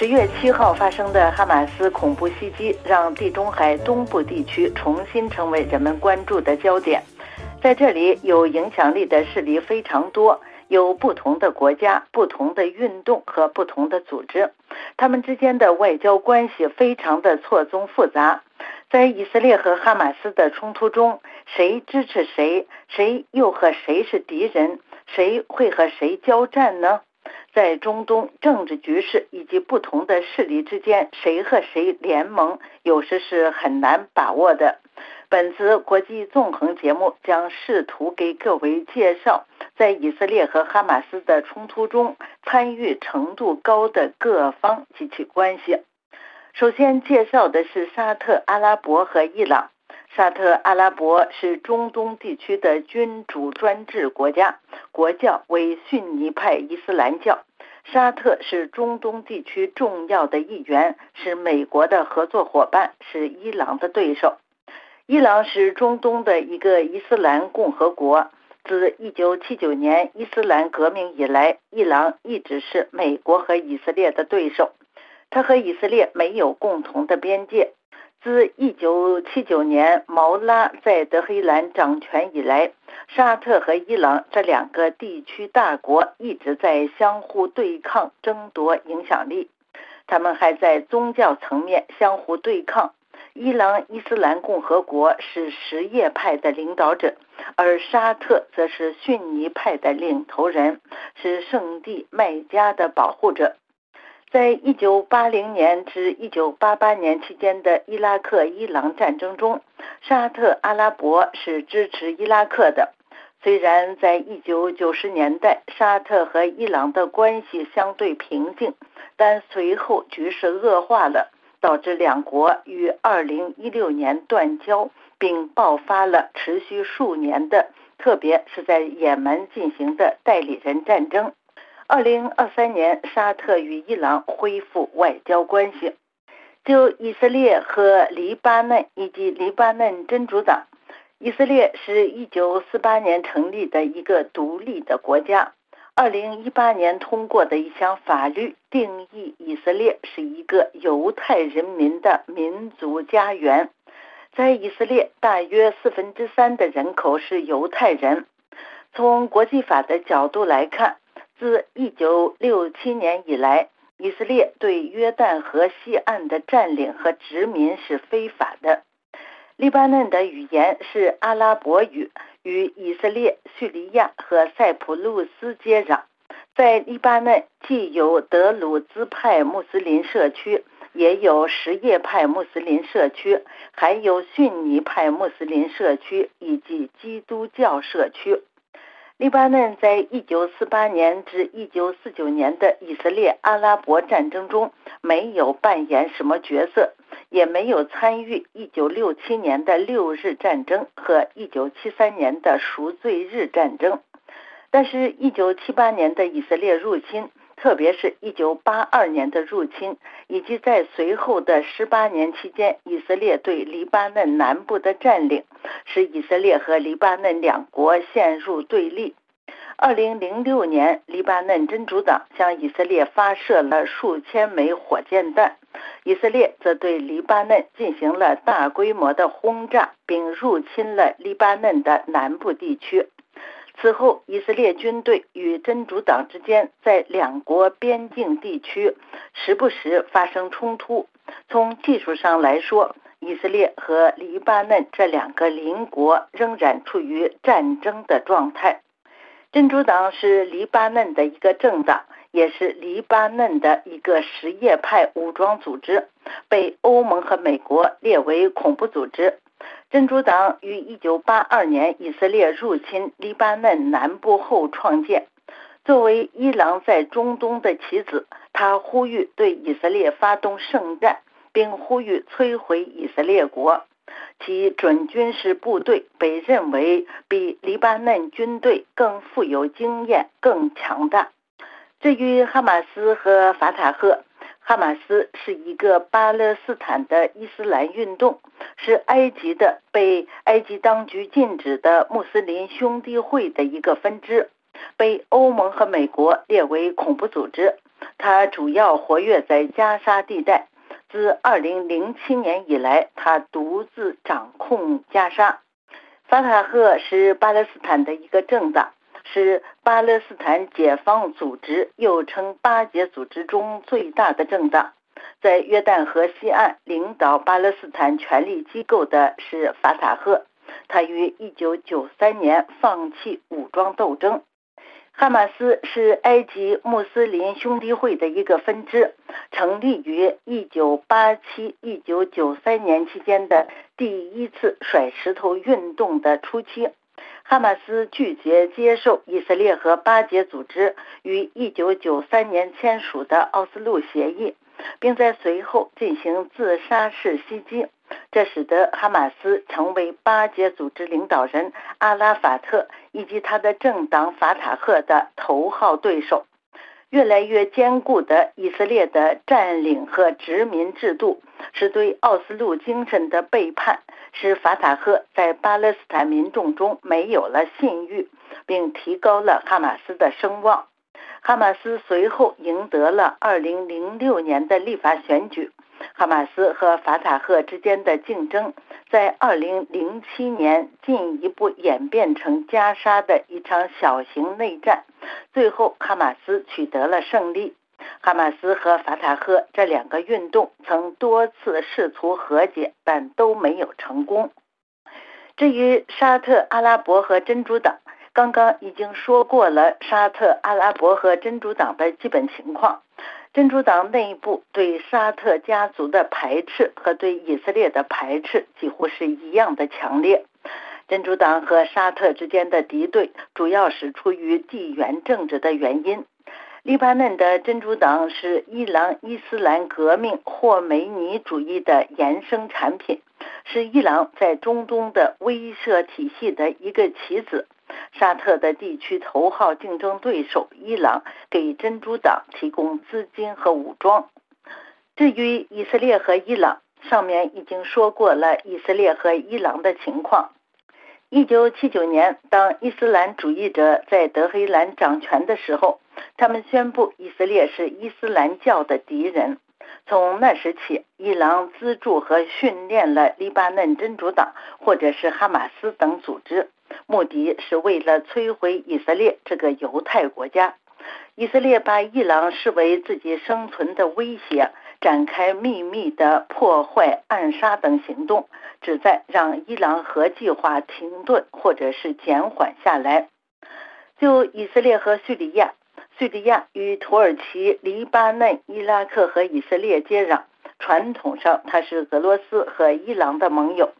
十月七号发生的哈马斯恐怖袭击，让地中海东部地区重新成为人们关注的焦点。在这里，有影响力的势力非常多，有不同的国家、不同的运动和不同的组织，他们之间的外交关系非常的错综复杂。在以色列和哈马斯的冲突中，谁支持谁，谁又和谁是敌人，谁会和谁交战呢？在中东政治局势以及不同的势力之间，谁和谁联盟，有时是很难把握的。本次国际纵横节目将试图给各位介绍在以色列和哈马斯的冲突中参与程度高的各方及其关系。首先介绍的是沙特阿拉伯和伊朗。沙特阿拉伯是中东地区的君主专制国家，国教为逊尼派伊斯兰教。沙特是中东地区重要的一员，是美国的合作伙伴，是伊朗的对手。伊朗是中东的一个伊斯兰共和国。自1979年伊斯兰革命以来，伊朗一直是美国和以色列的对手。它和以色列没有共同的边界。自1979年毛拉在德黑兰掌权以来，沙特和伊朗这两个地区大国一直在相互对抗、争夺影响力。他们还在宗教层面相互对抗。伊朗伊斯兰共和国是什叶派的领导者，而沙特则是逊尼派的领头人，是圣地麦加的保护者。在一九八零年至一九八八年期间的伊拉克伊朗战争中，沙特阿拉伯是支持伊拉克的。虽然在一九九十年代沙特和伊朗的关系相对平静，但随后局势恶化了，导致两国于二零一六年断交，并爆发了持续数年的，特别是在也门进行的代理人战争。二零二三年，沙特与伊朗恢复外交关系。就以色列和黎巴嫩以及黎巴嫩真主党，以色列是一九四八年成立的一个独立的国家。二零一八年通过的一项法律定义以色列是一个犹太人民的民族家园。在以色列，大约四分之三的人口是犹太人。从国际法的角度来看，自1967年以来，以色列对约旦河西岸的占领和殖民是非法的。黎巴嫩的语言是阿拉伯语，与以色列、叙利亚和塞浦路斯接壤。在黎巴嫩，既有德鲁兹派穆斯林社区，也有什叶派穆斯林社区，还有逊尼派穆斯林社区以及基督教社区。黎巴嫩在一九四八年至一九四九年的以色列阿拉伯战争中没有扮演什么角色，也没有参与一九六七年的六日战争和一九七三年的赎罪日战争。但是，一九七八年的以色列入侵，特别是一九八二年的入侵，以及在随后的十八年期间，以色列对黎巴嫩南部的占领。使以色列和黎巴嫩两国陷入对立。二零零六年，黎巴嫩真主党向以色列发射了数千枚火箭弹，以色列则对黎巴嫩进行了大规模的轰炸，并入侵了黎巴嫩的南部地区。此后，以色列军队与真主党之间在两国边境地区时不时发生冲突。从技术上来说，以色列和黎巴嫩这两个邻国仍然处于战争的状态。真主党是黎巴嫩的一个政党，也是黎巴嫩的一个什叶派武装组织，被欧盟和美国列为恐怖组织。真主党于1982年以色列入侵黎巴嫩南部后创建。作为伊朗在中东的棋子，他呼吁对以色列发动圣战。并呼吁摧毁以色列国，其准军事部队被认为比黎巴嫩军队更富有经验、更强大。至于哈马斯和法塔赫，哈马斯是一个巴勒斯坦的伊斯兰运动，是埃及的被埃及当局禁止的穆斯林兄弟会的一个分支，被欧盟和美国列为恐怖组织。他主要活跃在加沙地带。自2007年以来，他独自掌控加沙。法塔赫是巴勒斯坦的一个政党，是巴勒斯坦解放组织，又称巴解组织中最大的政党。在约旦河西岸领导巴勒斯坦权力机构的是法塔赫，他于1993年放弃武装斗争。哈马斯是埃及穆斯林兄弟会的一个分支，成立于1987-1993年期间的第一次甩石头运动的初期。哈马斯拒绝接受以色列和巴结组织于1993年签署的奥斯陆协议，并在随后进行自杀式袭击。这使得哈马斯成为巴结组织领导人阿拉法特以及他的政党法塔赫的头号对手。越来越坚固的以色列的占领和殖民制度，是对奥斯陆精神的背叛，使法塔赫在巴勒斯坦民众中没有了信誉，并提高了哈马斯的声望。哈马斯随后赢得了2006年的立法选举。哈马斯和法塔赫之间的竞争，在2007年进一步演变成加沙的一场小型内战，最后哈马斯取得了胜利。哈马斯和法塔赫这两个运动曾多次试图和解，但都没有成功。至于沙特阿拉伯和珍珠党，刚刚已经说过了沙特阿拉伯和真主党的基本情况。真主党内部对沙特家族的排斥和对以色列的排斥几乎是一样的强烈。真主党和沙特之间的敌对主要是出于地缘政治的原因。黎巴嫩的真主党是伊朗伊斯兰革命霍梅尼主义的衍生产品，是伊朗在中东的威慑体系的一个棋子。沙特的地区头号竞争对手伊朗给真主党提供资金和武装。至于以色列和伊朗，上面已经说过了以色列和伊朗的情况。一九七九年，当伊斯兰主义者在德黑兰掌权的时候，他们宣布以色列是伊斯兰教的敌人。从那时起，伊朗资助和训练了黎巴嫩真主党或者是哈马斯等组织。目的是为了摧毁以色列这个犹太国家。以色列把伊朗视为自己生存的威胁，展开秘密的破坏、暗杀等行动，旨在让伊朗核计划停顿或者是减缓下来。就以色列和叙利亚，叙利亚与土耳其、黎巴嫩、伊拉克和以色列接壤，传统上它是俄罗斯和伊朗的盟友。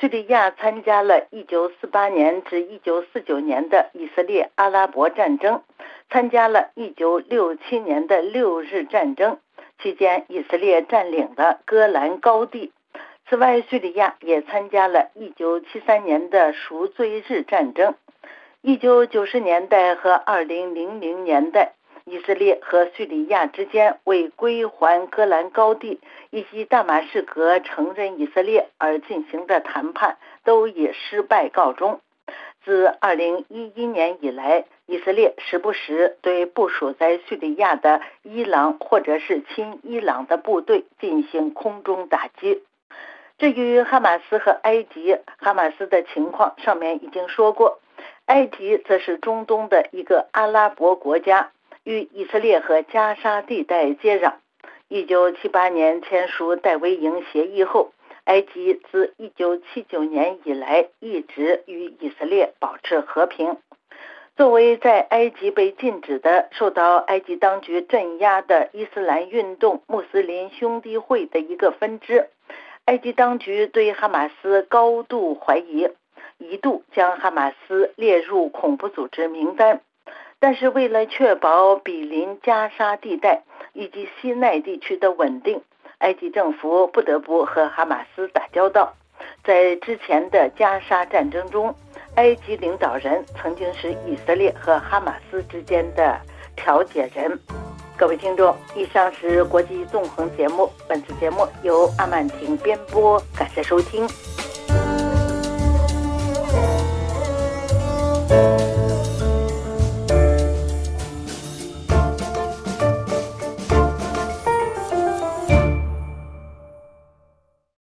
叙利亚参加了1948年至1949年的以色列阿拉伯战争，参加了1967年的六日战争，期间以色列占领了戈兰高地。此外，叙利亚也参加了1973年的赎罪日战争。1990年代和2000年代。以色列和叙利亚之间为归还戈兰高地以及大马士革承认以色列而进行的谈判都以失败告终。自2011年以来，以色列时不时对部署在叙利亚的伊朗或者是亲伊朗的部队进行空中打击。至于哈马斯和埃及，哈马斯的情况上面已经说过，埃及则是中东的一个阿拉伯国家。与以色列和加沙地带接壤。一九七八年签署戴维营协议后，埃及自一九七九年以来一直与以色列保持和平。作为在埃及被禁止的、受到埃及当局镇压的伊斯兰运动穆斯林兄弟会的一个分支，埃及当局对哈马斯高度怀疑，一度将哈马斯列入恐怖组织名单。但是，为了确保比邻加沙地带以及西奈地区的稳定，埃及政府不得不和哈马斯打交道。在之前的加沙战争中，埃及领导人曾经是以色列和哈马斯之间的调解人。各位听众，以上是国际纵横节目，本次节目由阿曼婷编播，感谢收听。